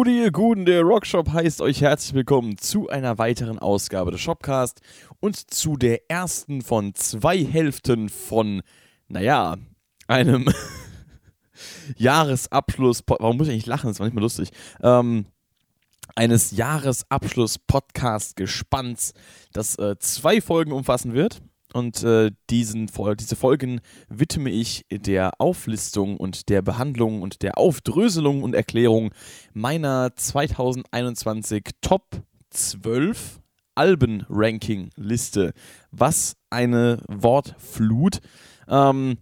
Gute, ihr Guten, der Rockshop heißt euch herzlich willkommen zu einer weiteren Ausgabe des Shopcast und zu der ersten von zwei Hälften von, naja, einem Jahresabschluss. Warum muss ich eigentlich lachen? Das war nicht mal lustig. Ähm, eines Jahresabschluss-Podcast-Gespanns, das äh, zwei Folgen umfassen wird. Und äh, diesen, diese Folgen widme ich der Auflistung und der Behandlung und der Aufdröselung und Erklärung meiner 2021 Top 12 Alben-Ranking-Liste. Was eine Wortflut. Ähm,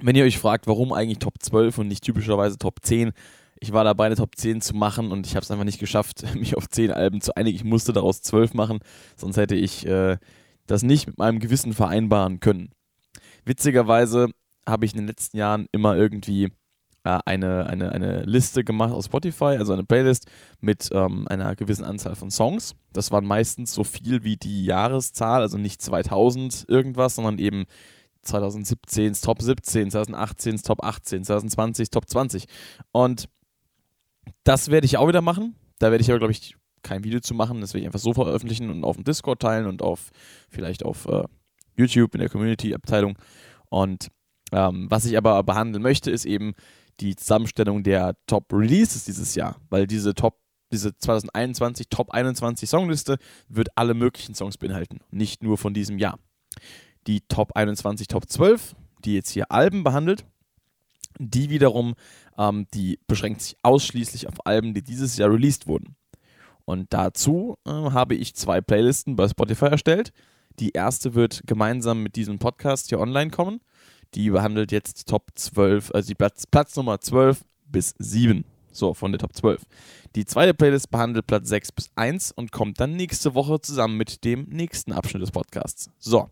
wenn ihr euch fragt, warum eigentlich Top 12 und nicht typischerweise Top 10, ich war dabei, eine Top 10 zu machen und ich habe es einfach nicht geschafft, mich auf 10 Alben zu einigen. Ich musste daraus 12 machen, sonst hätte ich äh, das nicht mit meinem Gewissen vereinbaren können. Witzigerweise habe ich in den letzten Jahren immer irgendwie äh, eine, eine, eine Liste gemacht aus Spotify, also eine Playlist mit ähm, einer gewissen Anzahl von Songs. Das waren meistens so viel wie die Jahreszahl, also nicht 2000 irgendwas, sondern eben 2017 Top 17, 2018 Top 18, 2020 Top 20. Und das werde ich auch wieder machen. Da werde ich aber, glaube ich, kein Video zu machen. Das werde ich einfach so veröffentlichen und auf dem Discord teilen und auf vielleicht auf äh, YouTube in der Community-Abteilung. Und ähm, was ich aber behandeln möchte, ist eben die Zusammenstellung der Top Releases dieses Jahr, weil diese Top diese 2021 Top 21 Songliste wird alle möglichen Songs beinhalten, nicht nur von diesem Jahr. Die Top 21, Top 12, die jetzt hier Alben behandelt, die wiederum, ähm, die beschränkt sich ausschließlich auf Alben, die dieses Jahr released wurden. Und dazu äh, habe ich zwei Playlisten bei Spotify erstellt. Die erste wird gemeinsam mit diesem Podcast hier online kommen. Die behandelt jetzt Top 12, also die Platz, Platz Nummer 12 bis 7. So, von der Top 12. Die zweite Playlist behandelt Platz 6 bis 1 und kommt dann nächste Woche zusammen mit dem nächsten Abschnitt des Podcasts. So.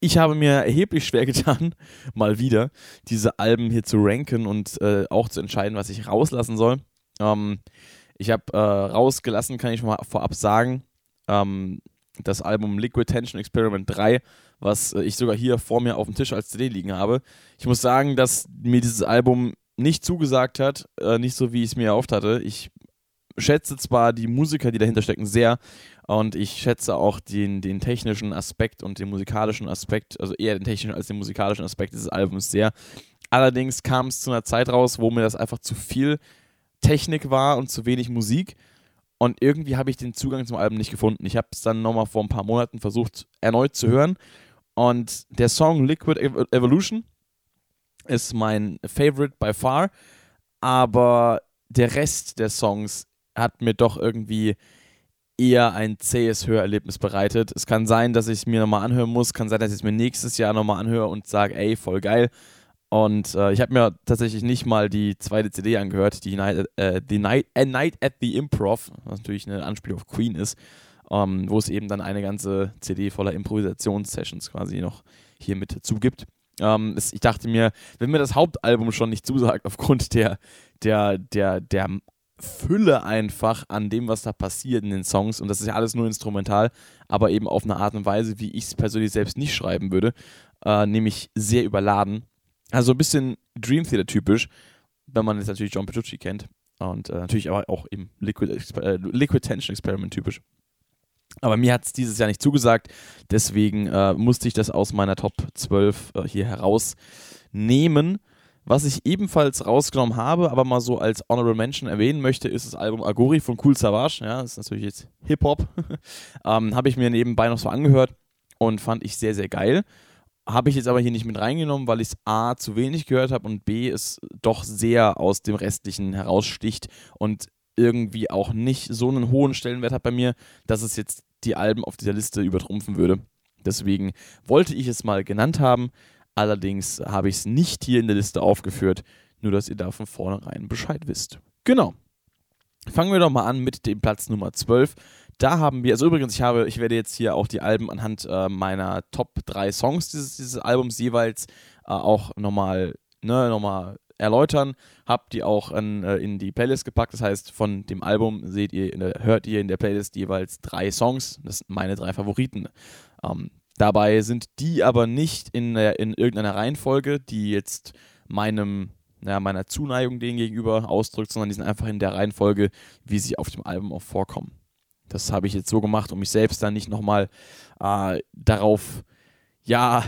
Ich habe mir erheblich schwer getan, mal wieder diese Alben hier zu ranken und äh, auch zu entscheiden, was ich rauslassen soll. Ähm, ich habe äh, rausgelassen, kann ich schon mal vorab sagen, ähm, das Album Liquid Tension Experiment 3, was äh, ich sogar hier vor mir auf dem Tisch als CD liegen habe. Ich muss sagen, dass mir dieses Album nicht zugesagt hat, äh, nicht so wie ich es mir erhofft hatte. Ich schätze zwar die Musiker, die dahinter stecken, sehr und ich schätze auch den, den technischen Aspekt und den musikalischen Aspekt, also eher den technischen als den musikalischen Aspekt dieses Albums sehr. Allerdings kam es zu einer Zeit raus, wo mir das einfach zu viel Technik war und zu wenig Musik. Und irgendwie habe ich den Zugang zum Album nicht gefunden. Ich habe es dann nochmal vor ein paar Monaten versucht, erneut zu hören. Und der Song Liquid Evolution ist mein Favorite by far. Aber der Rest der Songs hat mir doch irgendwie eher ein zähes Hörerlebnis bereitet. Es kann sein, dass ich es mir nochmal anhören muss. Kann sein, dass ich es mir nächstes Jahr nochmal anhöre und sage, ey, voll geil. Und äh, ich habe mir tatsächlich nicht mal die zweite CD angehört, die Night, äh, die Night, A Night at the Improv, was natürlich eine Anspielung auf Queen ist, ähm, wo es eben dann eine ganze CD voller Improvisationssessions quasi noch hier mit zugibt. Ähm, es, ich dachte mir, wenn mir das Hauptalbum schon nicht zusagt, aufgrund der, der, der, der Fülle einfach an dem, was da passiert in den Songs, und das ist ja alles nur instrumental, aber eben auf eine Art und Weise, wie ich es persönlich selbst nicht schreiben würde, äh, nämlich sehr überladen also ein bisschen Dream Theater typisch, wenn man jetzt natürlich John Petrucci kennt. Und äh, natürlich aber auch eben Liquid, äh, Liquid Tension Experiment typisch. Aber mir hat es dieses Jahr nicht zugesagt, deswegen äh, musste ich das aus meiner Top 12 äh, hier herausnehmen. Was ich ebenfalls rausgenommen habe, aber mal so als Honorable Mention erwähnen möchte, ist das Album Agori von Cool Savage. Ja, das ist natürlich jetzt Hip-Hop. ähm, habe ich mir nebenbei noch so angehört und fand ich sehr, sehr geil. Habe ich jetzt aber hier nicht mit reingenommen, weil ich es A zu wenig gehört habe und B es doch sehr aus dem Restlichen heraussticht und irgendwie auch nicht so einen hohen Stellenwert hat bei mir, dass es jetzt die Alben auf dieser Liste übertrumpfen würde. Deswegen wollte ich es mal genannt haben, allerdings habe ich es nicht hier in der Liste aufgeführt, nur dass ihr da von vornherein Bescheid wisst. Genau. Fangen wir doch mal an mit dem Platz Nummer 12. Da haben wir, also übrigens, ich habe, ich werde jetzt hier auch die Alben anhand äh, meiner Top 3 Songs dieses, dieses Albums jeweils äh, auch nochmal, ne, nochmal erläutern. Habt die auch in, äh, in die Playlist gepackt. Das heißt, von dem Album seht ihr, hört ihr in der Playlist jeweils drei Songs. Das sind meine drei Favoriten. Ähm, dabei sind die aber nicht in, in irgendeiner Reihenfolge, die jetzt meinem ja, meiner Zuneigung denen gegenüber ausdrückt, sondern die sind einfach in der Reihenfolge, wie sie auf dem Album auch vorkommen. Das habe ich jetzt so gemacht, um mich selbst dann nicht nochmal äh, darauf, ja,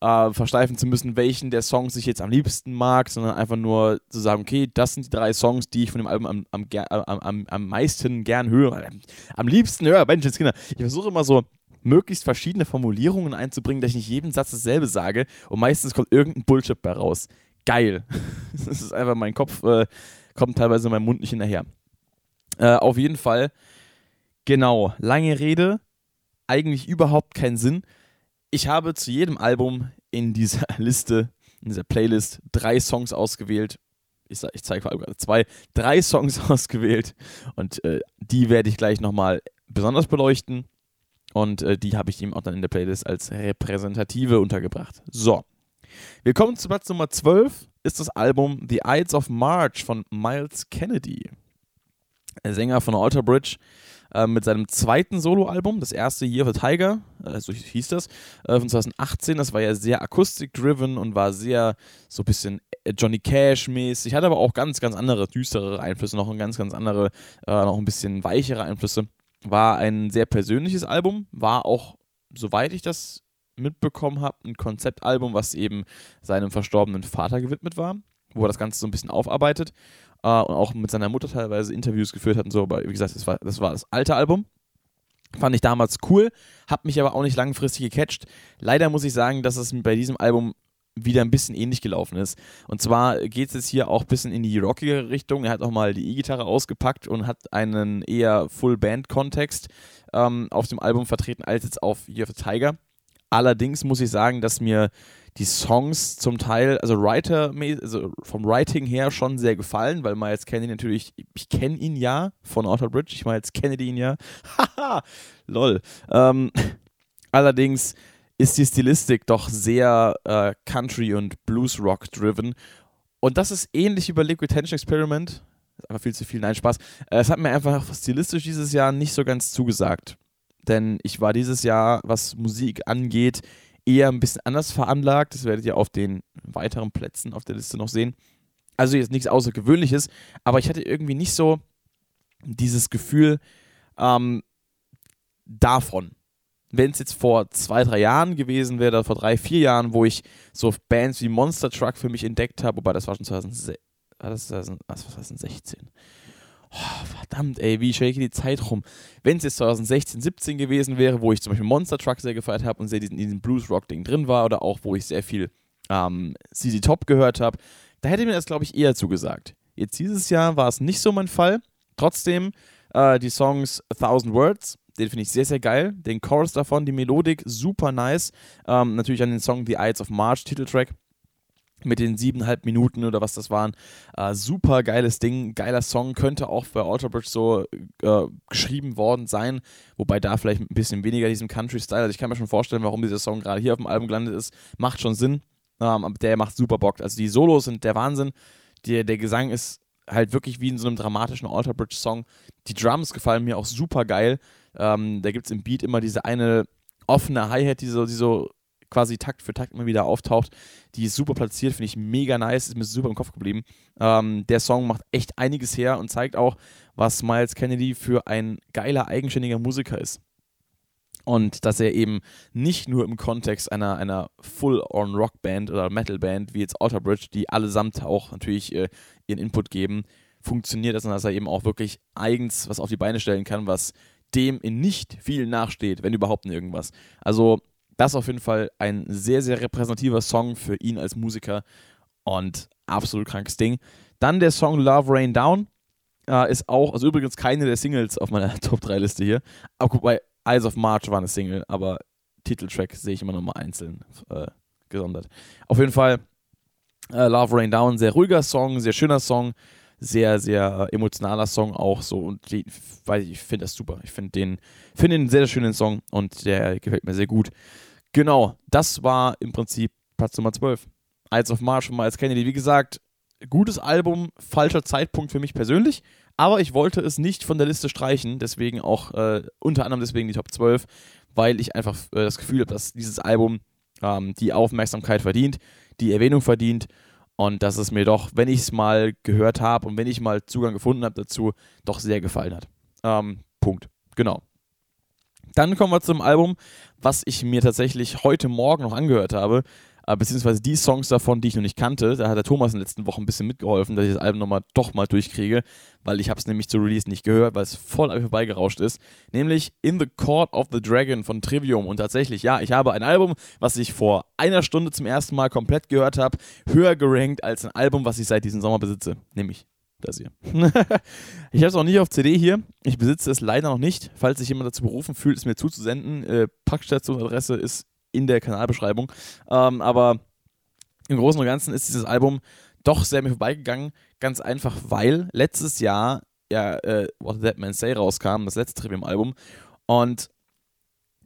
äh, versteifen zu müssen, welchen der Songs ich jetzt am liebsten mag, sondern einfach nur zu sagen, okay, das sind die drei Songs, die ich von dem Album am, am, am, am, meisten gern höre. Am liebsten höre, Menschenskinder. Ich versuche immer so möglichst verschiedene Formulierungen einzubringen, dass ich nicht jeden Satz dasselbe sage und meistens kommt irgendein Bullshit bei raus. Geil. das ist einfach, mein Kopf äh, kommt teilweise in meinem Mund nicht hinterher. Äh, auf jeden Fall, genau, lange Rede, eigentlich überhaupt keinen Sinn. Ich habe zu jedem Album in dieser Liste, in dieser Playlist, drei Songs ausgewählt. Ich, ich zeige gerade zwei, drei Songs ausgewählt und äh, die werde ich gleich nochmal besonders beleuchten. Und äh, die habe ich ihm auch dann in der Playlist als repräsentative untergebracht. So. Wir kommen zu Platz Nummer 12, ist das Album The Ides of March von Miles Kennedy. Sänger von Alter Bridge äh, mit seinem zweiten Soloalbum, das erste Year of the Tiger, äh, so hieß das, äh, von 2018. Das war ja sehr akustik-driven und war sehr so ein bisschen äh, Johnny Cash-mäßig, hat aber auch ganz, ganz andere, düstere Einflüsse, noch ein ganz, ganz andere, äh, noch ein bisschen weichere Einflüsse. War ein sehr persönliches Album, war auch, soweit ich das mitbekommen habe, ein Konzeptalbum, was eben seinem verstorbenen Vater gewidmet war, wo er das Ganze so ein bisschen aufarbeitet äh, und auch mit seiner Mutter teilweise Interviews geführt hat und so, aber wie gesagt, das war das, war das alte Album. Fand ich damals cool, hat mich aber auch nicht langfristig gecatcht. Leider muss ich sagen, dass es bei diesem Album wieder ein bisschen ähnlich gelaufen ist. Und zwar geht es jetzt hier auch ein bisschen in die rockige Richtung. Er hat auch mal die E-Gitarre ausgepackt und hat einen eher Full-Band-Kontext ähm, auf dem Album vertreten, als jetzt auf Year of the Tiger. Allerdings muss ich sagen, dass mir die Songs zum Teil, also Writer, also vom Writing her schon sehr gefallen, weil Miles Kennedy natürlich, ich kenne ihn ja von Outer Bridge, ich Miles Kennedy ihn ja. Haha, lol. Ähm, allerdings ist die Stilistik doch sehr äh, Country und Blues Rock driven. Und das ist ähnlich wie bei Liquid Tension Experiment. Einfach viel zu viel, nein, Spaß. Äh, es hat mir einfach stilistisch dieses Jahr nicht so ganz zugesagt. Denn ich war dieses Jahr, was Musik angeht, eher ein bisschen anders veranlagt. Das werdet ihr auf den weiteren Plätzen auf der Liste noch sehen. Also jetzt nichts Außergewöhnliches, aber ich hatte irgendwie nicht so dieses Gefühl ähm, davon wenn es jetzt vor zwei, drei Jahren gewesen wäre, oder vor drei, vier Jahren, wo ich so Bands wie Monster Truck für mich entdeckt habe, wobei das war schon 2016. Das 2016. Oh, verdammt, ey, wie shake die Zeit rum. Wenn es jetzt 2016, 17 gewesen wäre, wo ich zum Beispiel Monster Truck sehr gefeiert habe und sehr diesen, diesen Blues-Rock-Ding drin war, oder auch wo ich sehr viel ähm, CZ Top gehört habe, da hätte mir das, glaube ich, eher zugesagt. Jetzt dieses Jahr war es nicht so mein Fall. Trotzdem, äh, die Songs A Thousand Words, den finde ich sehr, sehr geil. Den Chorus davon, die Melodik, super nice. Ähm, natürlich an den Song The Ides of March, Titeltrack. Mit den siebeneinhalb Minuten oder was das waren. Äh, super geiles Ding, geiler Song. Könnte auch bei Alter Bridge so äh, geschrieben worden sein. Wobei da vielleicht ein bisschen weniger diesem Country-Style. Also ich kann mir schon vorstellen, warum dieser Song gerade hier auf dem Album gelandet ist. Macht schon Sinn. Ähm, der macht super Bock. Also die Solos sind der Wahnsinn. Der, der Gesang ist halt wirklich wie in so einem dramatischen Alter Bridge Song. Die Drums gefallen mir auch super geil. Ähm, da gibt es im Beat immer diese eine offene Hi-Hat, die so, die so quasi Takt für Takt immer wieder auftaucht. Die ist super platziert, finde ich mega nice, ist mir super im Kopf geblieben. Ähm, der Song macht echt einiges her und zeigt auch, was Miles Kennedy für ein geiler, eigenständiger Musiker ist. Und dass er eben nicht nur im Kontext einer, einer Full-on-Rock-Band oder Metal-Band wie jetzt Outer Bridge, die allesamt auch natürlich äh, ihren Input geben, funktioniert, sondern dass er eben auch wirklich eigens was auf die Beine stellen kann, was dem in nicht viel nachsteht, wenn überhaupt irgendwas. Also das ist auf jeden Fall ein sehr, sehr repräsentativer Song für ihn als Musiker und absolut krankes Ding. Dann der Song Love Rain Down äh, ist auch, also übrigens keine der Singles auf meiner Top 3 Liste hier. Aber guck mal, Eyes of March war eine Single, aber Titeltrack sehe ich immer nochmal einzeln äh, gesondert. Auf jeden Fall äh, Love Rain Down, sehr ruhiger Song, sehr schöner Song sehr, sehr emotionaler Song auch so und die, weil ich finde das super. Ich finde den, find den sehr, sehr schönen Song und der gefällt mir sehr gut. Genau, das war im Prinzip Platz Nummer 12. Eyes of March von Miles Kennedy. Wie gesagt, gutes Album, falscher Zeitpunkt für mich persönlich, aber ich wollte es nicht von der Liste streichen, deswegen auch äh, unter anderem deswegen die Top 12, weil ich einfach äh, das Gefühl habe, dass dieses Album ähm, die Aufmerksamkeit verdient, die Erwähnung verdient Und dass es mir doch, wenn ich es mal gehört habe und wenn ich mal Zugang gefunden habe dazu, doch sehr gefallen hat. Ähm, Punkt. Genau. Dann kommen wir zum Album, was ich mir tatsächlich heute Morgen noch angehört habe beziehungsweise die Songs davon, die ich noch nicht kannte. Da hat der Thomas in den letzten Wochen ein bisschen mitgeholfen, dass ich das Album nochmal doch mal durchkriege, weil ich habe es nämlich zu Release nicht gehört, weil es voll an mir vorbeigerauscht ist. Nämlich In the Court of the Dragon von Trivium. Und tatsächlich, ja, ich habe ein Album, was ich vor einer Stunde zum ersten Mal komplett gehört habe, höher gerankt als ein Album, was ich seit diesem Sommer besitze. Nämlich das hier. ich habe es auch nicht auf CD hier. Ich besitze es leider noch nicht. Falls sich jemand dazu berufen fühlt, es mir zuzusenden, äh, Packstationadresse ist in der Kanalbeschreibung. Ähm, aber im Großen und Ganzen ist dieses Album doch sehr mir vorbeigegangen. Ganz einfach, weil letztes Jahr ja äh, What Dead Man Say rauskam, das letzte Trivium-Album. Und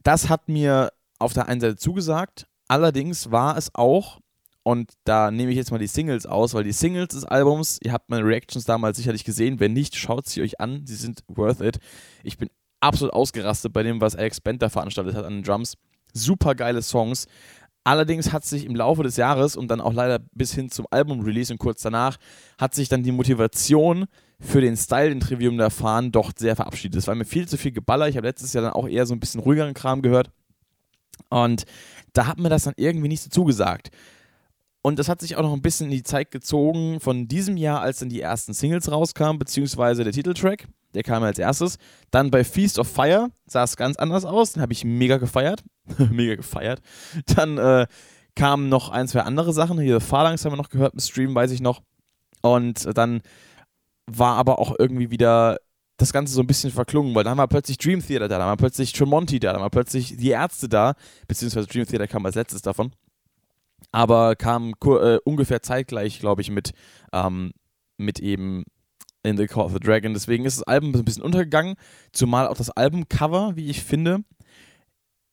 das hat mir auf der einen Seite zugesagt. Allerdings war es auch, und da nehme ich jetzt mal die Singles aus, weil die Singles des Albums, ihr habt meine Reactions damals sicherlich gesehen. Wenn nicht, schaut sie euch an. Sie sind worth it. Ich bin absolut ausgerastet bei dem, was Alex Bender veranstaltet hat an den Drums super geile Songs. Allerdings hat sich im Laufe des Jahres und dann auch leider bis hin zum Album-Release und kurz danach, hat sich dann die Motivation für den Style, den Trivium da fahren, doch sehr verabschiedet. Es war mir viel zu viel Geballer. Ich habe letztes Jahr dann auch eher so ein bisschen ruhigeren Kram gehört. Und da hat mir das dann irgendwie nicht so zugesagt. Und das hat sich auch noch ein bisschen in die Zeit gezogen von diesem Jahr, als dann die ersten Singles rauskamen, beziehungsweise der Titeltrack. Der kam als erstes. Dann bei Feast of Fire sah es ganz anders aus. Den habe ich mega gefeiert. mega gefeiert. Dann äh, kamen noch ein, zwei andere Sachen. Hier Phalanx haben wir noch gehört im Stream, weiß ich noch. Und dann war aber auch irgendwie wieder das Ganze so ein bisschen verklungen, weil dann war plötzlich Dream Theater da, dann war plötzlich Tremonti da, dann war plötzlich die Ärzte da, beziehungsweise Dream Theater kam als letztes davon. Aber kam äh, ungefähr zeitgleich, glaube ich, mit, ähm, mit eben in the Call of the Dragon. Deswegen ist das Album ein bisschen untergegangen, zumal auch das Albumcover, wie ich finde,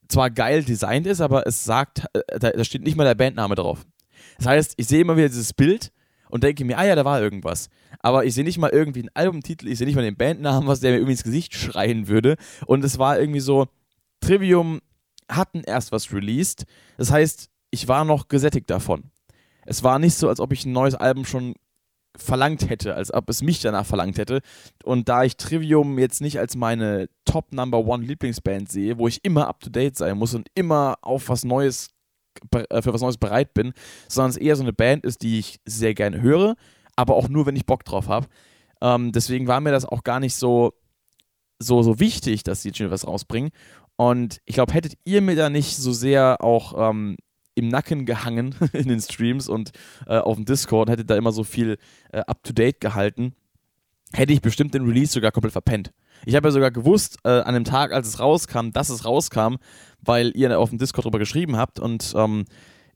zwar geil designt ist, aber es sagt, äh, da, steht nicht mal der Bandname drauf. Das heißt, ich sehe immer wieder dieses Bild und denke mir, ah ja, da war irgendwas. Aber ich sehe nicht mal irgendwie einen Albumtitel, ich sehe nicht mal den Bandnamen, was der mir irgendwie ins Gesicht schreien würde. Und es war irgendwie so, Trivium hatten erst was released. Das heißt, ich war noch gesättigt davon. Es war nicht so, als ob ich ein neues Album schon verlangt hätte, als ob es mich danach verlangt hätte. Und da ich Trivium jetzt nicht als meine Top Number One Lieblingsband sehe, wo ich immer up to date sein muss und immer auf was Neues äh, für was Neues bereit bin, sondern es eher so eine Band ist, die ich sehr gerne höre, aber auch nur, wenn ich Bock drauf habe. Ähm, deswegen war mir das auch gar nicht so, so, so wichtig, dass sie jetzt schon was rausbringen. Und ich glaube, hättet ihr mir da nicht so sehr auch ähm, im Nacken gehangen in den Streams und äh, auf dem Discord, hätte da immer so viel äh, up-to-date gehalten, hätte ich bestimmt den Release sogar komplett verpennt. Ich habe ja sogar gewusst, äh, an dem Tag, als es rauskam, dass es rauskam, weil ihr auf dem Discord darüber geschrieben habt und ähm,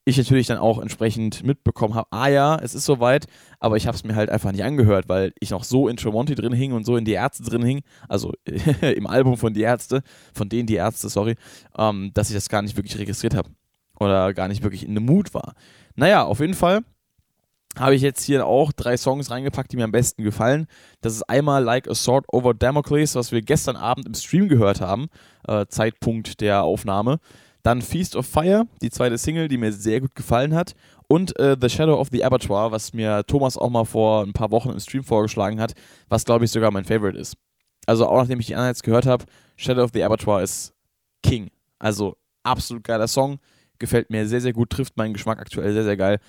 ich natürlich dann auch entsprechend mitbekommen habe, ah ja, es ist soweit, aber ich habe es mir halt einfach nicht angehört, weil ich noch so in Tremonti drin hing und so in die Ärzte drin hing, also im Album von die Ärzte, von denen die Ärzte, sorry, ähm, dass ich das gar nicht wirklich registriert habe oder gar nicht wirklich in the Mood war. Naja, auf jeden Fall habe ich jetzt hier auch drei Songs reingepackt, die mir am besten gefallen. Das ist einmal Like a Sword Over Damocles, was wir gestern Abend im Stream gehört haben, äh, Zeitpunkt der Aufnahme. Dann Feast of Fire, die zweite Single, die mir sehr gut gefallen hat. Und äh, The Shadow of the Abattoir, was mir Thomas auch mal vor ein paar Wochen im Stream vorgeschlagen hat, was glaube ich sogar mein Favorite ist. Also auch nachdem ich die anderen jetzt gehört habe, Shadow of the Abattoir ist King. Also absolut geiler Song gefällt mir sehr, sehr gut, trifft meinen Geschmack aktuell sehr, sehr geil.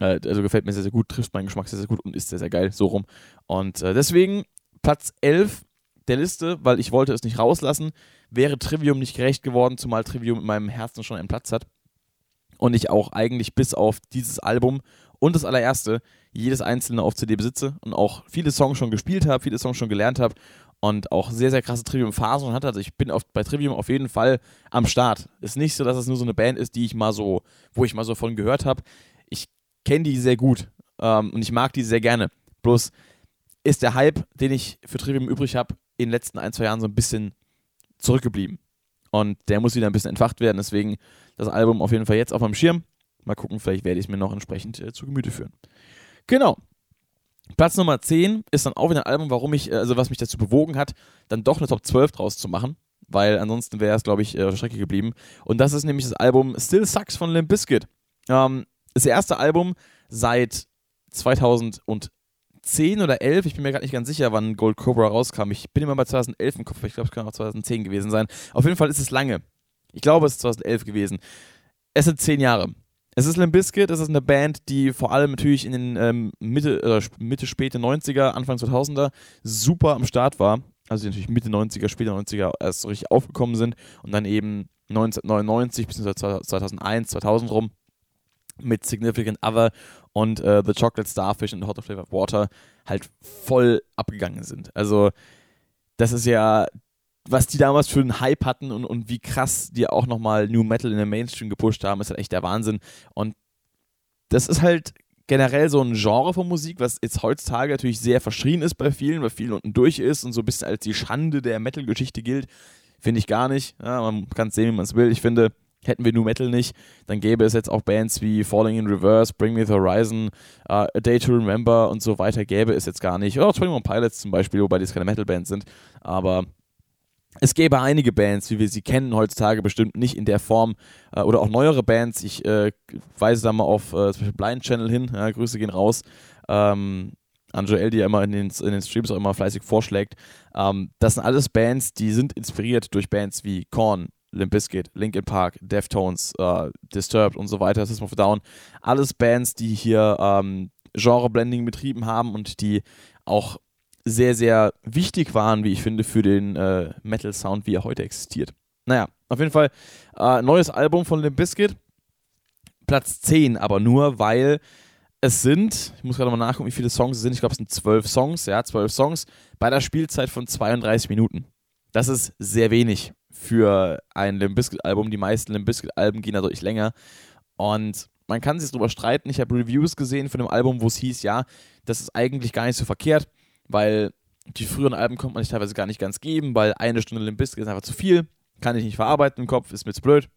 Äh, also gefällt mir sehr, sehr gut, trifft meinen Geschmack sehr, sehr gut und ist sehr, sehr geil, so rum. Und äh, deswegen Platz 11 der Liste, weil ich wollte es nicht rauslassen, wäre Trivium nicht gerecht geworden, zumal Trivium in meinem Herzen schon einen Platz hat. Und ich auch eigentlich bis auf dieses Album und das allererste jedes einzelne auf CD besitze und auch viele Songs schon gespielt habe, viele Songs schon gelernt habe und auch sehr, sehr krasse Trivium-Phasen hat. Also ich bin auf, bei Trivium auf jeden Fall am Start. Ist nicht so, dass es nur so eine Band ist, die ich mal so, wo ich mal so von gehört habe. Ich kenne die sehr gut ähm, und ich mag die sehr gerne. Bloß ist der Hype, den ich für Trivium übrig habe, in den letzten ein, zwei Jahren so ein bisschen zurückgeblieben. Und der muss wieder ein bisschen entfacht werden. Deswegen das Album auf jeden Fall jetzt auf meinem Schirm. Mal gucken, vielleicht werde ich es mir noch entsprechend äh, zu Gemüte führen. Genau. Platz Nummer 10 ist dann auch wieder ein Album, warum ich, also was mich dazu bewogen hat, dann doch eine Top 12 draus zu machen, weil ansonsten wäre es, glaube ich, äh, auf Strecke geblieben. Und das ist nämlich das Album Still Sucks von Limp Bizkit. Ähm, das erste Album seit 2010 oder 11, ich bin mir gerade nicht ganz sicher, wann Gold Cobra rauskam. Ich bin immer bei 2011 im Kopf, ich glaube, es kann auch 2010 gewesen sein. Auf jeden Fall ist es lange. Ich glaube, es ist 2011 gewesen. Es sind zehn Jahre. Es ist Limp Bizkit, es ist eine Band, die vor allem natürlich in den ähm, Mitte, äh, Mitte, späte 90er, Anfang 2000er super am Start war. Also die natürlich Mitte 90er, späte 90er erst so richtig aufgekommen sind und dann eben 1999 bis 2001, 2000 rum mit Significant Other und äh, The Chocolate Starfish und Hot of Flavored Water halt voll abgegangen sind. Also das ist ja was die damals für einen Hype hatten und, und wie krass die auch nochmal New Metal in den Mainstream gepusht haben, ist halt echt der Wahnsinn. Und das ist halt generell so ein Genre von Musik, was jetzt heutzutage natürlich sehr verschrien ist bei vielen, weil vielen unten durch ist und so ein bisschen als die Schande der Metal-Geschichte gilt. Finde ich gar nicht. Ja, man kann es sehen, wie man es will. Ich finde, hätten wir New Metal nicht, dann gäbe es jetzt auch Bands wie Falling in Reverse, Bring Me the Horizon, uh, A Day to Remember und so weiter, gäbe es jetzt gar nicht. Oder 21 Pilots zum Beispiel, wobei die keine Metal-Bands sind. Aber es gäbe einige Bands, wie wir sie kennen heutzutage, bestimmt nicht in der Form äh, oder auch neuere Bands. Ich äh, weise da mal auf äh, zum Beispiel Blind Channel hin. Ja, Grüße gehen raus. Ähm, an Joel, die ja immer in den, in den Streams auch immer fleißig vorschlägt. Ähm, das sind alles Bands, die sind inspiriert durch Bands wie Korn, Limp Bizkit, Linkin Park, Deftones, äh, Disturbed und so weiter, System of Down. Alles Bands, die hier ähm, Genre-Blending betrieben haben und die auch sehr, sehr wichtig waren, wie ich finde, für den äh, Metal-Sound, wie er heute existiert. Naja, auf jeden Fall äh, neues Album von Limp Bizkit. Platz 10, aber nur, weil es sind, ich muss gerade mal nachgucken, wie viele Songs es sind. Ich glaube, es sind zwölf Songs, ja, zwölf Songs bei der Spielzeit von 32 Minuten. Das ist sehr wenig für ein Limp Bizkit-Album. Die meisten Limp Bizkit-Alben gehen dadurch länger. Und man kann sich darüber streiten. Ich habe Reviews gesehen von dem Album, wo es hieß, ja, das ist eigentlich gar nicht so verkehrt weil die früheren Alben konnte man sich teilweise gar nicht ganz geben, weil eine Stunde Limp Bizkit ist einfach zu viel, kann ich nicht verarbeiten im Kopf, ist mir zu blöd.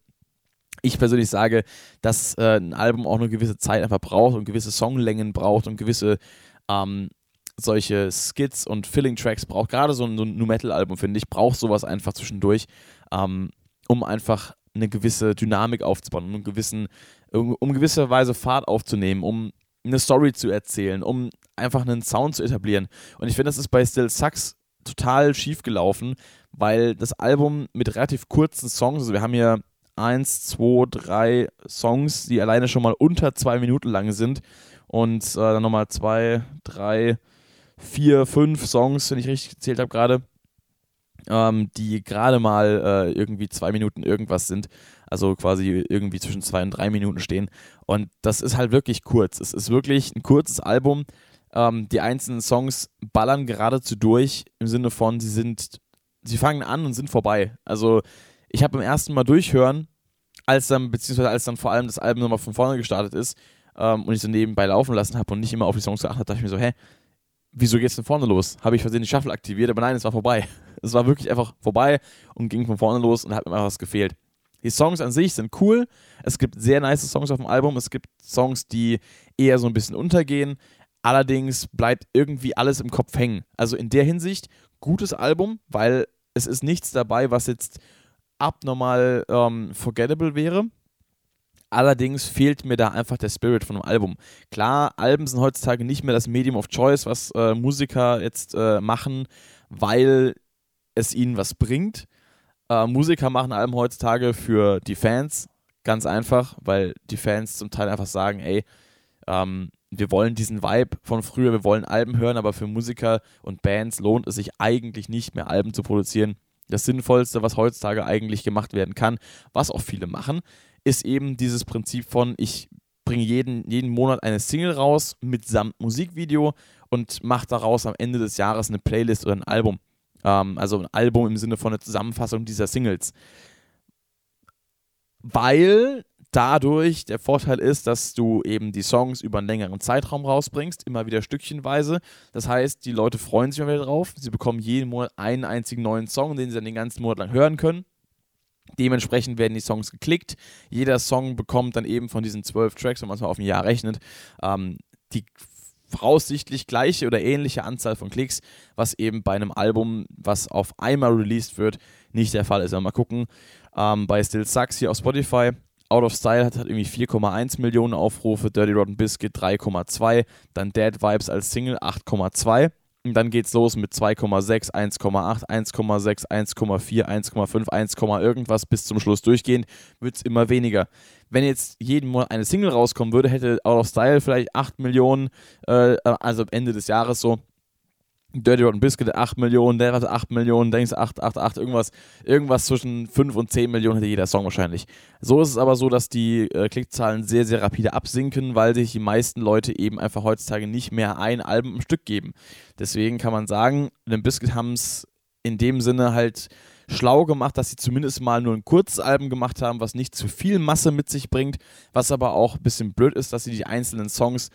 Ich persönlich sage, dass äh, ein Album auch eine gewisse Zeit einfach braucht und gewisse Songlängen braucht und gewisse ähm, solche Skits und Filling-Tracks braucht. Gerade so ein, so ein New Metal-Album, finde ich, braucht sowas einfach zwischendurch, ähm, um einfach eine gewisse Dynamik aufzubauen, um, gewissen, um, um gewisse Weise Fahrt aufzunehmen, um eine Story zu erzählen, um einfach einen Sound zu etablieren. Und ich finde, das ist bei Still Sucks total schief gelaufen, weil das Album mit relativ kurzen Songs, also wir haben hier eins, zwei, drei Songs, die alleine schon mal unter zwei Minuten lang sind und äh, dann nochmal zwei, drei, vier, fünf Songs, wenn ich richtig gezählt habe gerade, ähm, die gerade mal äh, irgendwie zwei Minuten irgendwas sind also quasi irgendwie zwischen zwei und drei Minuten stehen. Und das ist halt wirklich kurz. Es ist wirklich ein kurzes Album. Ähm, die einzelnen Songs ballern geradezu durch im Sinne von, sie sind, sie fangen an und sind vorbei. Also ich habe beim ersten Mal durchhören, als dann, beziehungsweise als dann vor allem das Album nochmal von vorne gestartet ist ähm, und ich so nebenbei laufen lassen habe und nicht immer auf die Songs geachtet habe, dachte ich mir so, hä, wieso geht's denn vorne los? Habe ich versehen die Shuffle aktiviert, aber nein, es war vorbei. Es war wirklich einfach vorbei und ging von vorne los und hat mir einfach was gefehlt. Die Songs an sich sind cool. Es gibt sehr nice Songs auf dem Album. Es gibt Songs, die eher so ein bisschen untergehen. Allerdings bleibt irgendwie alles im Kopf hängen. Also in der Hinsicht gutes Album, weil es ist nichts dabei, was jetzt abnormal ähm, forgettable wäre. Allerdings fehlt mir da einfach der Spirit von einem Album. Klar, Alben sind heutzutage nicht mehr das Medium of Choice, was äh, Musiker jetzt äh, machen, weil es ihnen was bringt. Äh, Musiker machen Alben heutzutage für die Fans, ganz einfach, weil die Fans zum Teil einfach sagen, ey, ähm, wir wollen diesen Vibe von früher, wir wollen Alben hören, aber für Musiker und Bands lohnt es sich eigentlich nicht mehr, Alben zu produzieren. Das Sinnvollste, was heutzutage eigentlich gemacht werden kann, was auch viele machen, ist eben dieses Prinzip von, ich bringe jeden, jeden Monat eine Single raus mitsamt Musikvideo und mache daraus am Ende des Jahres eine Playlist oder ein Album. Ähm, also ein Album im Sinne von einer Zusammenfassung dieser Singles. Weil dadurch der Vorteil ist, dass du eben die Songs über einen längeren Zeitraum rausbringst, immer wieder stückchenweise. Das heißt, die Leute freuen sich immer wieder drauf. Sie bekommen jeden Monat einen einzigen neuen Song, den sie dann den ganzen Monat lang hören können. Dementsprechend werden die Songs geklickt. Jeder Song bekommt dann eben von diesen zwölf Tracks, wenn man es mal auf ein Jahr rechnet, ähm, die voraussichtlich gleiche oder ähnliche Anzahl von Klicks, was eben bei einem Album, was auf einmal released wird, nicht der Fall ist. Mal gucken, ähm, bei Still Sucks hier auf Spotify Out of Style hat, hat irgendwie 4,1 Millionen Aufrufe, Dirty Rotten Biscuit 3,2, dann Dead Vibes als Single 8,2. Und dann geht's los mit 2,6, 1,8, 1,6, 1,4, 1,5, 1, irgendwas bis zum Schluss durchgehend, wird es immer weniger. Wenn jetzt jeden Monat eine Single rauskommen würde, hätte Out of Style vielleicht 8 Millionen, äh, also Ende des Jahres so, Dirty Rotten Biscuit 8 Millionen, der hatte 8 Millionen, denkst 8, 8, 8, irgendwas, irgendwas zwischen 5 und 10 Millionen hätte jeder Song wahrscheinlich. So ist es aber so, dass die äh, Klickzahlen sehr, sehr rapide absinken, weil sich die meisten Leute eben einfach heutzutage nicht mehr ein Album im Stück geben. Deswegen kann man sagen, Limp Biscuit haben es in dem Sinne halt schlau gemacht, dass sie zumindest mal nur ein kurzes Album gemacht haben, was nicht zu viel Masse mit sich bringt, was aber auch ein bisschen blöd ist, dass sie die einzelnen Songs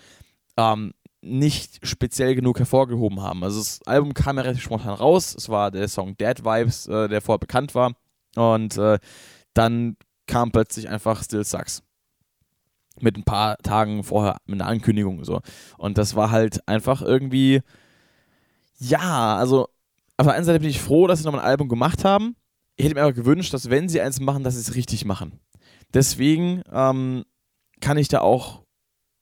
ähm, nicht speziell genug hervorgehoben haben. Also das Album kam ja relativ spontan raus. Es war der Song Dead Vibes, äh, der vorher bekannt war. Und äh, dann kam plötzlich einfach Still Sucks. Mit ein paar Tagen vorher mit einer Ankündigung so. Und das war halt einfach irgendwie, ja, also auf der einen Seite bin ich froh, dass sie nochmal ein Album gemacht haben. Ich hätte mir aber gewünscht, dass wenn sie eins machen, dass sie es richtig machen. Deswegen ähm, kann ich da auch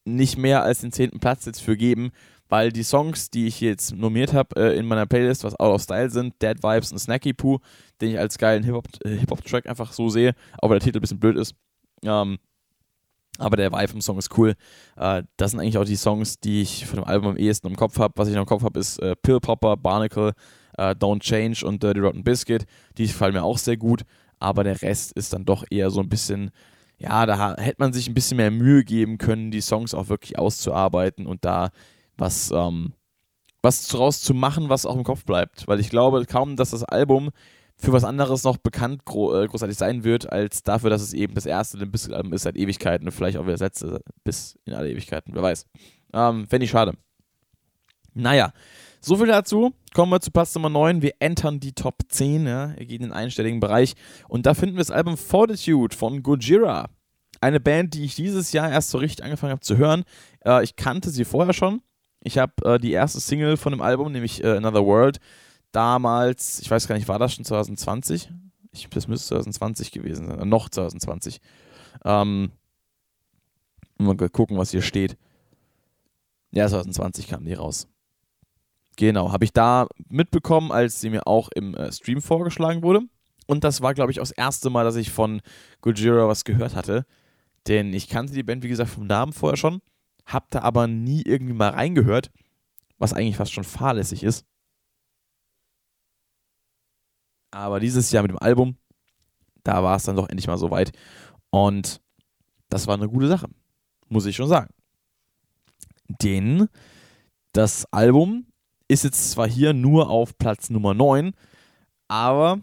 nicht mehr als den zehnten Platz jetzt für geben, weil die Songs, die ich jetzt nominiert habe äh, in meiner Playlist, was Out of Style sind, Dead Vibes und Snacky Poo, den ich als geilen äh, Hip-Hop-Track einfach so sehe, auch weil der Titel ein bisschen blöd ist. Ähm, aber der Vibe im Song ist cool. Äh, das sind eigentlich auch die Songs, die ich von dem Album am ehesten im Kopf habe. Was ich noch im Kopf habe, ist äh, Pill Popper, Barnacle, äh, Don't Change und Dirty Rotten Biscuit. Die fallen mir auch sehr gut, aber der Rest ist dann doch eher so ein bisschen ja, da hätte man sich ein bisschen mehr Mühe geben können, die Songs auch wirklich auszuarbeiten und da was, ähm, was daraus zu machen, was auch im Kopf bleibt. Weil ich glaube kaum, dass das Album für was anderes noch bekannt gro äh, großartig sein wird, als dafür, dass es eben das erste Limp-Album ist seit Ewigkeiten und vielleicht auch wieder das letzte bis in alle Ewigkeiten, wer weiß. Ähm, Fände ich schade. Naja, so viel dazu. Kommen wir zu Platz Nummer 9. Wir entern die Top 10. Ja. Wir gehen in den einstelligen Bereich. Und da finden wir das Album Fortitude von Gojira. Eine Band, die ich dieses Jahr erst so richtig angefangen habe zu hören. Äh, ich kannte sie vorher schon. Ich habe äh, die erste Single von dem Album, nämlich äh, Another World, damals, ich weiß gar nicht, war das schon 2020? Ich, das müsste 2020 gewesen sein. Noch 2020. Ähm, mal gucken, was hier steht. Ja, 2020 kam die raus. Genau, habe ich da mitbekommen, als sie mir auch im äh, Stream vorgeschlagen wurde. Und das war, glaube ich, auch das erste Mal, dass ich von Gojira was gehört hatte. Denn ich kannte die Band, wie gesagt, vom Namen vorher schon, hab da aber nie irgendwie mal reingehört, was eigentlich fast schon fahrlässig ist. Aber dieses Jahr mit dem Album, da war es dann doch endlich mal so weit. Und das war eine gute Sache, muss ich schon sagen. Denn das Album ist jetzt zwar hier nur auf Platz Nummer 9, aber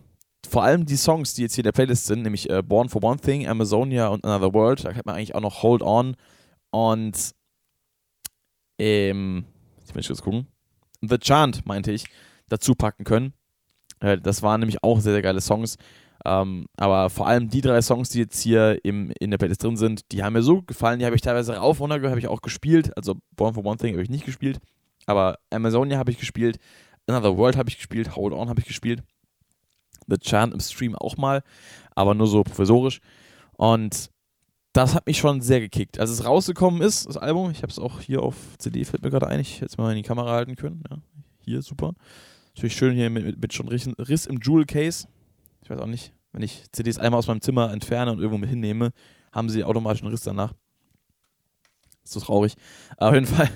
vor allem die Songs, die jetzt hier in der Playlist sind, nämlich äh, Born for One Thing, Amazonia und Another World, da kann man eigentlich auch noch Hold On und ähm, ich muss kurz gucken, The Chant, meinte ich, dazu packen können. Äh, das waren nämlich auch sehr, sehr geile Songs. Ähm, aber vor allem die drei Songs, die jetzt hier im, in der Playlist drin sind, die haben mir so gefallen, die habe ich teilweise rauf runter gehört, habe ich auch gespielt. Also Born for One Thing habe ich nicht gespielt. Aber Amazonia habe ich gespielt, Another World habe ich gespielt, Hold On habe ich gespielt. The Chant im Stream auch mal, aber nur so professorisch. Und das hat mich schon sehr gekickt. Als es rausgekommen ist, das Album, ich habe es auch hier auf CD, fällt mir gerade ein, ich hätte es mal in die Kamera halten können. Ja, hier, super. Natürlich schön hier mit, mit, mit schon Riss im Jewel Case. Ich weiß auch nicht, wenn ich CDs einmal aus meinem Zimmer entferne und irgendwo mit hinnehme, haben sie automatisch einen Riss danach. Ist so traurig. Aber auf jeden Fall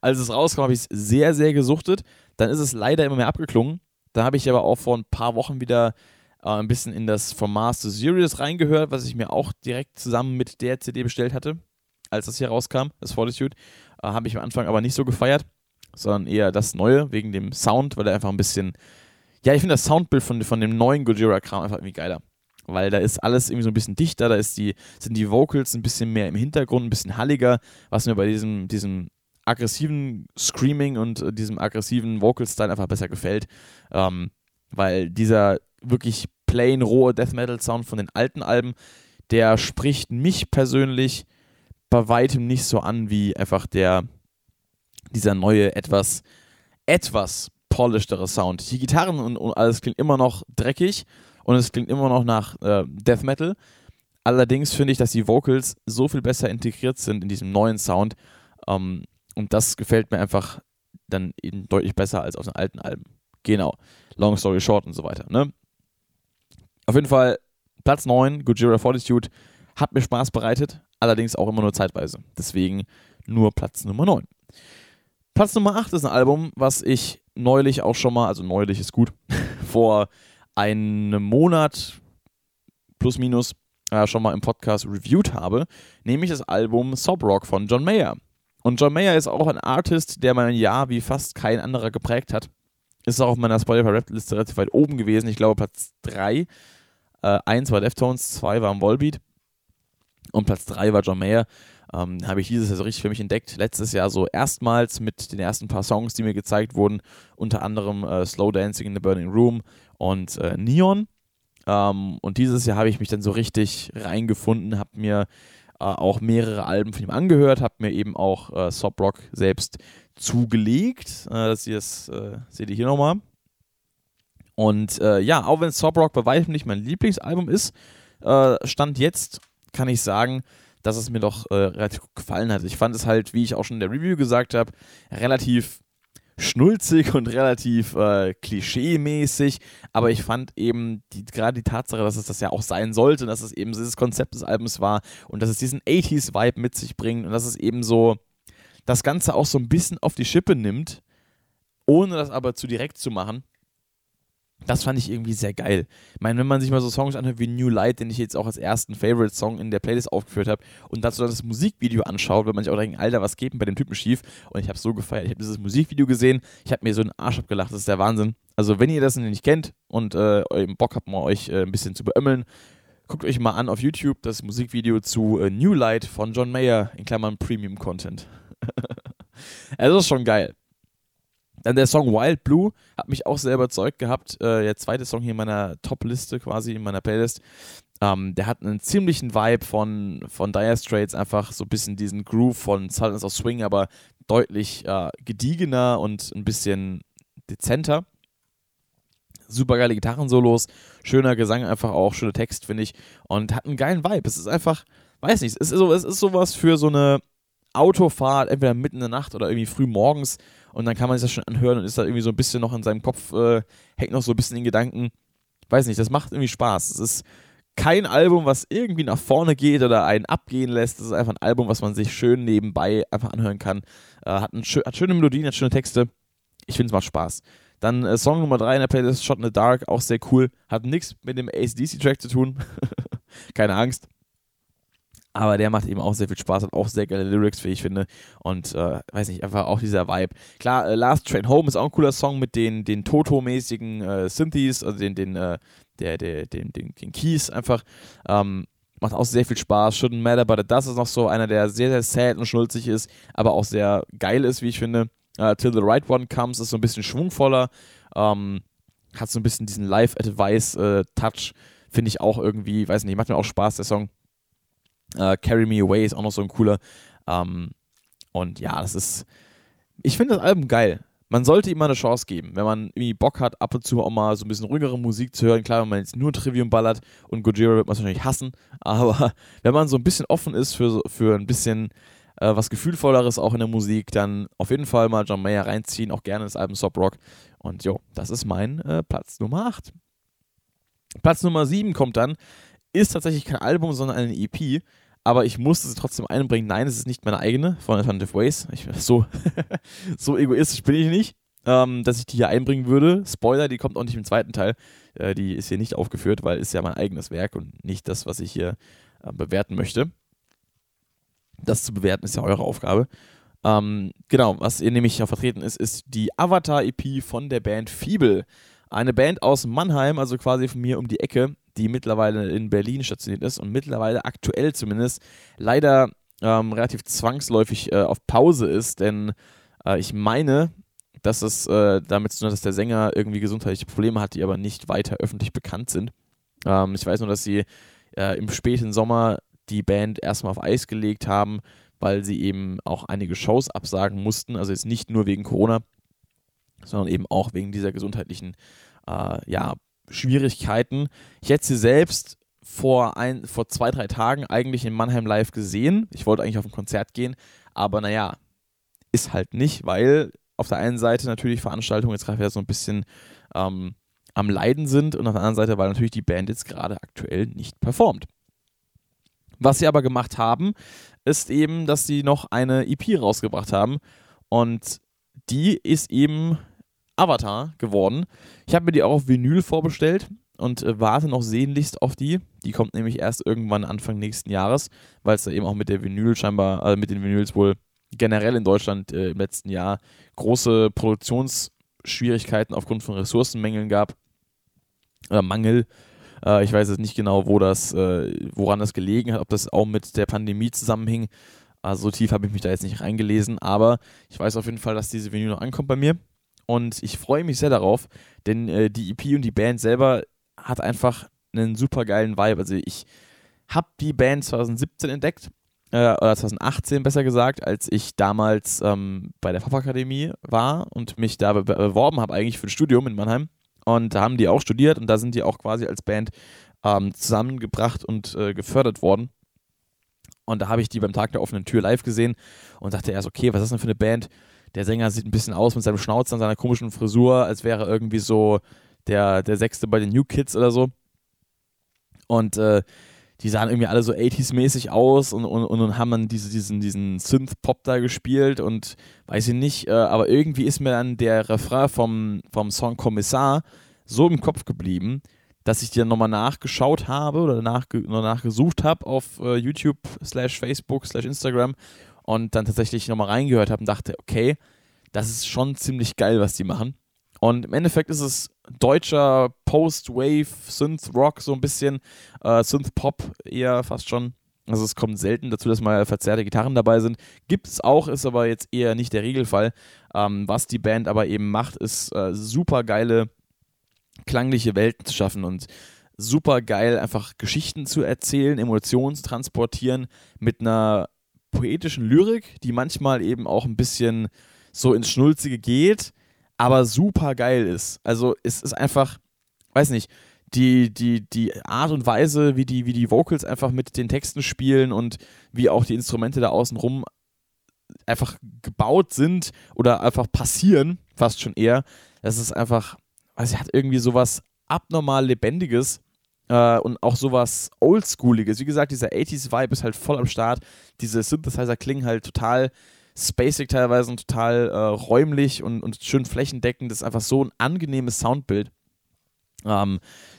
als es rauskam, habe ich es sehr, sehr gesuchtet. Dann ist es leider immer mehr abgeklungen. Da habe ich aber auch vor ein paar Wochen wieder äh, ein bisschen in das From Mars to Sirius reingehört, was ich mir auch direkt zusammen mit der CD bestellt hatte, als das hier rauskam, das Fortitude. Äh, habe ich am Anfang aber nicht so gefeiert, sondern eher das Neue, wegen dem Sound, weil er einfach ein bisschen. Ja, ich finde das Soundbild von, von dem neuen Gojira-Kram einfach irgendwie geiler weil da ist alles irgendwie so ein bisschen dichter, da ist die, sind die Vocals ein bisschen mehr im Hintergrund, ein bisschen halliger, was mir bei diesem, diesem aggressiven Screaming und äh, diesem aggressiven Vocal-Style einfach besser gefällt. Ähm, weil dieser wirklich plain rohe Death Metal-Sound von den alten Alben, der spricht mich persönlich bei weitem nicht so an wie einfach der dieser neue, etwas, etwas polishedere Sound. Die Gitarren und, und alles klingt immer noch dreckig und es klingt immer noch nach äh, Death Metal, Allerdings finde ich, dass die Vocals so viel besser integriert sind in diesem neuen Sound. Ähm, und das gefällt mir einfach dann eben deutlich besser als auf den alten Alben. Genau. Long Story Short und so weiter. Ne? Auf jeden Fall Platz 9, Gojira Fortitude, hat mir Spaß bereitet, allerdings auch immer nur zeitweise. Deswegen nur Platz Nummer 9. Platz Nummer 8 ist ein Album, was ich neulich auch schon mal, also neulich ist gut, vor einem Monat plus minus äh, schon mal im Podcast reviewed habe, nämlich das Album Sob Rock von John Mayer. Und John Mayer ist auch ein Artist, der mein Jahr wie fast kein anderer geprägt hat. Ist auch auf meiner Spotify-Rap-Liste relativ weit oben gewesen. Ich glaube Platz 3. Äh, 1 war Deftones, 2 war Volbeat und Platz 3 war John Mayer. Ähm, habe ich dieses Jahr so richtig für mich entdeckt. Letztes Jahr so erstmals mit den ersten paar Songs, die mir gezeigt wurden. Unter anderem äh, Slow Dancing in the Burning Room und äh, Neon. Ähm, und dieses Jahr habe ich mich dann so richtig reingefunden, habe mir äh, auch mehrere Alben von ihm angehört, habe mir eben auch äh, Sob Rock selbst zugelegt. Äh, das hier äh, seht ihr hier nochmal. Und äh, ja, auch wenn Sob Rock bei weitem nicht mein Lieblingsalbum ist, äh, Stand jetzt kann ich sagen, dass es mir doch äh, relativ gut gefallen hat. Ich fand es halt, wie ich auch schon in der Review gesagt habe, relativ schnulzig und relativ äh, klischee-mäßig, aber ich fand eben die, gerade die Tatsache, dass es das ja auch sein sollte, dass es eben dieses Konzept des Albums war und dass es diesen 80s-Vibe mit sich bringt und dass es eben so das Ganze auch so ein bisschen auf die Schippe nimmt, ohne das aber zu direkt zu machen. Das fand ich irgendwie sehr geil. Ich meine, wenn man sich mal so Songs anhört wie New Light, den ich jetzt auch als ersten Favorite-Song in der Playlist aufgeführt habe, und dazu dann das Musikvideo anschaut, wird man sich auch denken, Alter, was geht denn bei dem Typen schief? Und ich habe so gefeiert. Ich habe dieses Musikvideo gesehen, ich habe mir so einen Arsch abgelacht, das ist der Wahnsinn. Also, wenn ihr das nicht kennt und äh, Bock habt, mal euch äh, ein bisschen zu beömmeln, guckt euch mal an auf YouTube das Musikvideo zu äh, New Light von John Mayer, in Klammern Premium Content. Es ist schon geil. Dann der Song Wild Blue hat mich auch sehr überzeugt gehabt. Äh, der zweite Song hier in meiner Top-Liste quasi, in meiner Playlist. Ähm, der hat einen ziemlichen Vibe von, von Dire Straits, einfach so ein bisschen diesen Groove von Sultans of Swing, aber deutlich äh, gediegener und ein bisschen dezenter. Super geile Gitarrensolos, schöner Gesang, einfach auch schöner Text, finde ich. Und hat einen geilen Vibe. Es ist einfach, weiß nicht, es ist, so, es ist sowas für so eine Autofahrt, entweder mitten in der Nacht oder irgendwie früh morgens und dann kann man sich das schon anhören und ist da irgendwie so ein bisschen noch in seinem Kopf, äh, hängt noch so ein bisschen in Gedanken. Weiß nicht, das macht irgendwie Spaß. Es ist kein Album, was irgendwie nach vorne geht oder einen abgehen lässt. Es ist einfach ein Album, was man sich schön nebenbei einfach anhören kann. Äh, hat, ein, hat schöne Melodien, hat schöne Texte. Ich finde, es macht Spaß. Dann äh, Song Nummer 3 in der Playlist, Shot in the Dark, auch sehr cool. Hat nichts mit dem ACDC-Track zu tun. Keine Angst. Aber der macht eben auch sehr viel Spaß, hat auch sehr geile Lyrics, wie ich finde. Und äh, weiß nicht, einfach auch dieser Vibe. Klar, äh, Last Train Home ist auch ein cooler Song mit den, den Toto-mäßigen äh, Synthes, also den, den, äh, der, der, den, den, den Keys einfach. Ähm, macht auch sehr viel Spaß. Shouldn't Matter, but das ist noch so einer, der sehr, sehr sad und schnulzig ist, aber auch sehr geil ist, wie ich finde. Uh, Till the Right One Comes ist so ein bisschen schwungvoller. Ähm, hat so ein bisschen diesen Live-Advice-Touch. Äh, finde ich auch irgendwie, weiß nicht, macht mir auch Spaß, der Song. Äh, Carry Me Away ist auch noch so ein cooler. Ähm, und ja, das ist. Ich finde das Album geil. Man sollte ihm mal eine Chance geben, wenn man irgendwie Bock hat, ab und zu auch mal so ein bisschen ruhigere Musik zu hören. Klar, wenn man jetzt nur Trivium ballert und Gojira wird man es wahrscheinlich hassen, aber wenn man so ein bisschen offen ist für, für ein bisschen äh, was Gefühlvolleres auch in der Musik, dann auf jeden Fall mal John Mayer reinziehen, auch gerne das Album Stop Rock. Und jo, das ist mein äh, Platz Nummer 8. Platz Nummer 7 kommt dann ist tatsächlich kein Album, sondern eine EP. Aber ich musste sie trotzdem einbringen. Nein, es ist nicht meine eigene von Alternative Ways. Ich, so, so egoistisch bin ich nicht, ähm, dass ich die hier einbringen würde. Spoiler, die kommt auch nicht im zweiten Teil. Äh, die ist hier nicht aufgeführt, weil es ja mein eigenes Werk und nicht das, was ich hier äh, bewerten möchte. Das zu bewerten ist ja eure Aufgabe. Ähm, genau, was ihr nämlich vertreten ist, ist die Avatar-EP von der Band Feeble. Eine Band aus Mannheim, also quasi von mir um die Ecke, die mittlerweile in Berlin stationiert ist und mittlerweile aktuell zumindest leider ähm, relativ zwangsläufig äh, auf Pause ist, denn äh, ich meine, dass es äh, damit zu tun hat, dass der Sänger irgendwie gesundheitliche Probleme hat, die aber nicht weiter öffentlich bekannt sind. Ähm, ich weiß nur, dass sie äh, im späten Sommer die Band erstmal auf Eis gelegt haben, weil sie eben auch einige Shows absagen mussten, also jetzt nicht nur wegen Corona, sondern eben auch wegen dieser gesundheitlichen äh, ja, Schwierigkeiten. Ich hätte sie selbst vor, ein, vor zwei, drei Tagen eigentlich in Mannheim live gesehen. Ich wollte eigentlich auf ein Konzert gehen, aber naja, ist halt nicht, weil auf der einen Seite natürlich Veranstaltungen jetzt gerade wieder so ein bisschen ähm, am Leiden sind und auf der anderen Seite, weil natürlich die Band jetzt gerade aktuell nicht performt. Was sie aber gemacht haben, ist eben, dass sie noch eine EP rausgebracht haben und die ist eben Avatar geworden. Ich habe mir die auch auf Vinyl vorbestellt und äh, warte noch sehnlichst auf die. Die kommt nämlich erst irgendwann Anfang nächsten Jahres, weil es da eben auch mit der Vinyl scheinbar, äh, mit den Vinyls wohl generell in Deutschland äh, im letzten Jahr große Produktionsschwierigkeiten aufgrund von Ressourcenmängeln gab. Oder Mangel. Äh, ich weiß jetzt nicht genau, wo das, äh, woran das gelegen hat, ob das auch mit der Pandemie zusammenhing. Also so tief habe ich mich da jetzt nicht reingelesen, aber ich weiß auf jeden Fall, dass diese Vinyl noch ankommt bei mir. Und ich freue mich sehr darauf, denn äh, die EP und die Band selber hat einfach einen super geilen Vibe. Also ich habe die Band 2017 entdeckt, äh, oder 2018 besser gesagt, als ich damals ähm, bei der Fachakademie war und mich da beworben habe eigentlich für ein Studium in Mannheim. Und da haben die auch studiert und da sind die auch quasi als Band ähm, zusammengebracht und äh, gefördert worden. Und da habe ich die beim Tag der offenen Tür live gesehen und dachte erst, okay, was ist denn für eine Band? Der Sänger sieht ein bisschen aus mit seinem Schnauzer und seiner komischen Frisur, als wäre er irgendwie so der, der Sechste bei den New Kids oder so. Und äh, die sahen irgendwie alle so 80s-mäßig aus und, und, und haben dann diese, diesen, diesen Synth-Pop da gespielt und weiß ich nicht, äh, aber irgendwie ist mir dann der Refrain vom, vom Song Kommissar so im Kopf geblieben, dass ich dann nochmal nachgeschaut habe oder nachge nachgesucht habe auf äh, YouTube slash Facebook slash Instagram und dann tatsächlich nochmal reingehört habe und dachte, okay, das ist schon ziemlich geil, was die machen. Und im Endeffekt ist es deutscher Post-Wave, Synth-Rock, so ein bisschen, äh, Synth-Pop eher fast schon. Also es kommt selten dazu, dass mal verzerrte Gitarren dabei sind. Gibt es auch, ist aber jetzt eher nicht der Regelfall. Ähm, was die Band aber eben macht, ist äh, super geile klangliche Welten zu schaffen und super geil, einfach Geschichten zu erzählen, Emotionen zu transportieren mit einer poetischen Lyrik, die manchmal eben auch ein bisschen so ins Schnulzige geht, aber super geil ist. Also es ist einfach, weiß nicht, die, die, die Art und Weise, wie die, wie die Vocals einfach mit den Texten spielen und wie auch die Instrumente da außen rum einfach gebaut sind oder einfach passieren, fast schon eher. Das ist einfach also sie hat irgendwie sowas abnormal Lebendiges äh, und auch sowas Oldschooliges. Wie gesagt, dieser 80s-Vibe ist halt voll am Start. Diese Synthesizer klingen halt total spacig teilweise und total äh, räumlich und, und schön flächendeckend. Das ist einfach so ein angenehmes Soundbild. Ähm,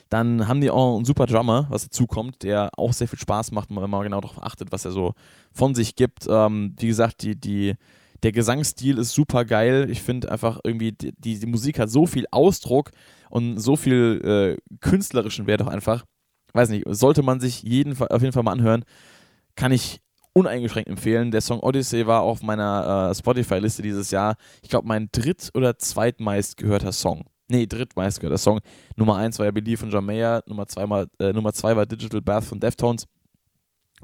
dann haben die auch einen super Drummer, was dazu kommt, der auch sehr viel Spaß macht, wenn man genau darauf achtet, was er so von sich gibt. Ähm, wie gesagt, die, die der Gesangsstil ist super geil. Ich finde einfach irgendwie, die, die, Musik hat so viel Ausdruck und so viel äh, künstlerischen Wert auch einfach. Weiß nicht, sollte man sich jeden auf jeden Fall mal anhören. Kann ich uneingeschränkt empfehlen. Der Song Odyssey war auf meiner äh, Spotify-Liste dieses Jahr, ich glaube, mein dritt- oder zweitmeist gehörter Song. Nee, drittmeist gehörter Song. Nummer 1 war ja Believe von Mayer, Nummer 2 äh, Nummer zwei war Digital Bath von Deftones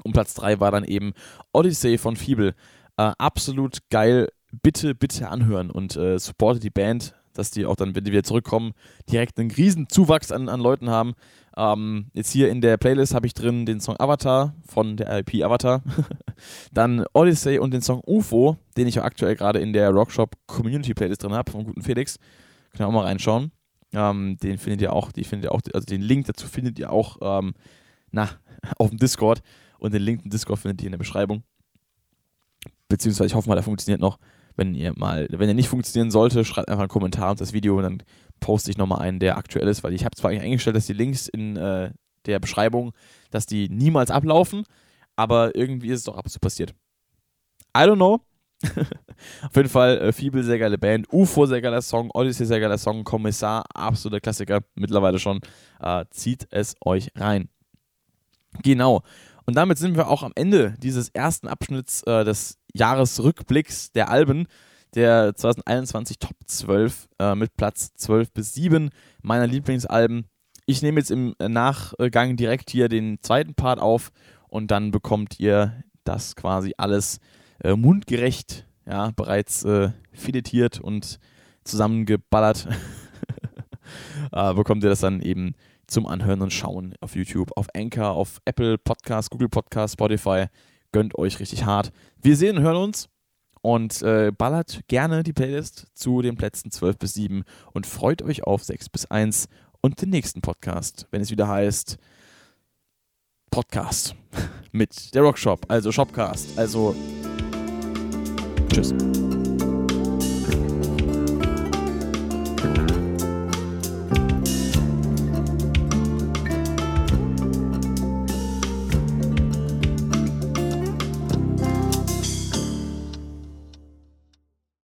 und Platz 3 war dann eben Odyssey von Feeble. Äh, absolut geil. Bitte, bitte anhören und äh, supportet die Band, dass die auch dann, wenn die wieder zurückkommen, direkt einen riesen Zuwachs an, an Leuten haben. Ähm, jetzt hier in der Playlist habe ich drin den Song Avatar von der IP Avatar. dann Odyssey und den Song UFO, den ich auch aktuell gerade in der Rockshop Community Playlist drin habe, vom guten Felix. Könnt ihr auch mal reinschauen. Ähm, den findet ihr auch, die findet ihr auch, also den Link dazu findet ihr auch ähm, na, auf dem Discord. Und den Link zum Discord findet ihr in der Beschreibung beziehungsweise ich hoffe mal, der funktioniert noch. Wenn ihr mal, wenn er nicht funktionieren sollte, schreibt einfach einen Kommentar unter das Video und dann poste ich nochmal einen, der aktuell ist, weil ich habe zwar eigentlich eingestellt, dass die Links in äh, der Beschreibung, dass die niemals ablaufen, aber irgendwie ist es doch ab und zu passiert. I don't know. Auf jeden Fall, äh, Fiebel, sehr geile Band. UFO, sehr geiler Song. Odyssey, sehr geiler Song. Kommissar, absoluter Klassiker. Mittlerweile schon. Äh, zieht es euch rein. Genau. Und damit sind wir auch am Ende dieses ersten Abschnitts äh, des Jahresrückblicks der Alben der 2021 Top 12 äh, mit Platz 12 bis 7 meiner Lieblingsalben. Ich nehme jetzt im Nachgang direkt hier den zweiten Part auf und dann bekommt ihr das quasi alles äh, mundgerecht, ja, bereits äh, filetiert und zusammengeballert. äh, bekommt ihr das dann eben zum Anhören und Schauen auf YouTube, auf Anchor, auf Apple Podcasts, Google Podcasts, Spotify. Gönnt euch richtig hart. Wir sehen und hören uns und äh, ballert gerne die Playlist zu den Plätzen 12 bis 7 und freut euch auf 6 bis 1 und den nächsten Podcast, wenn es wieder heißt Podcast mit der Rockshop, also Shopcast. Also tschüss.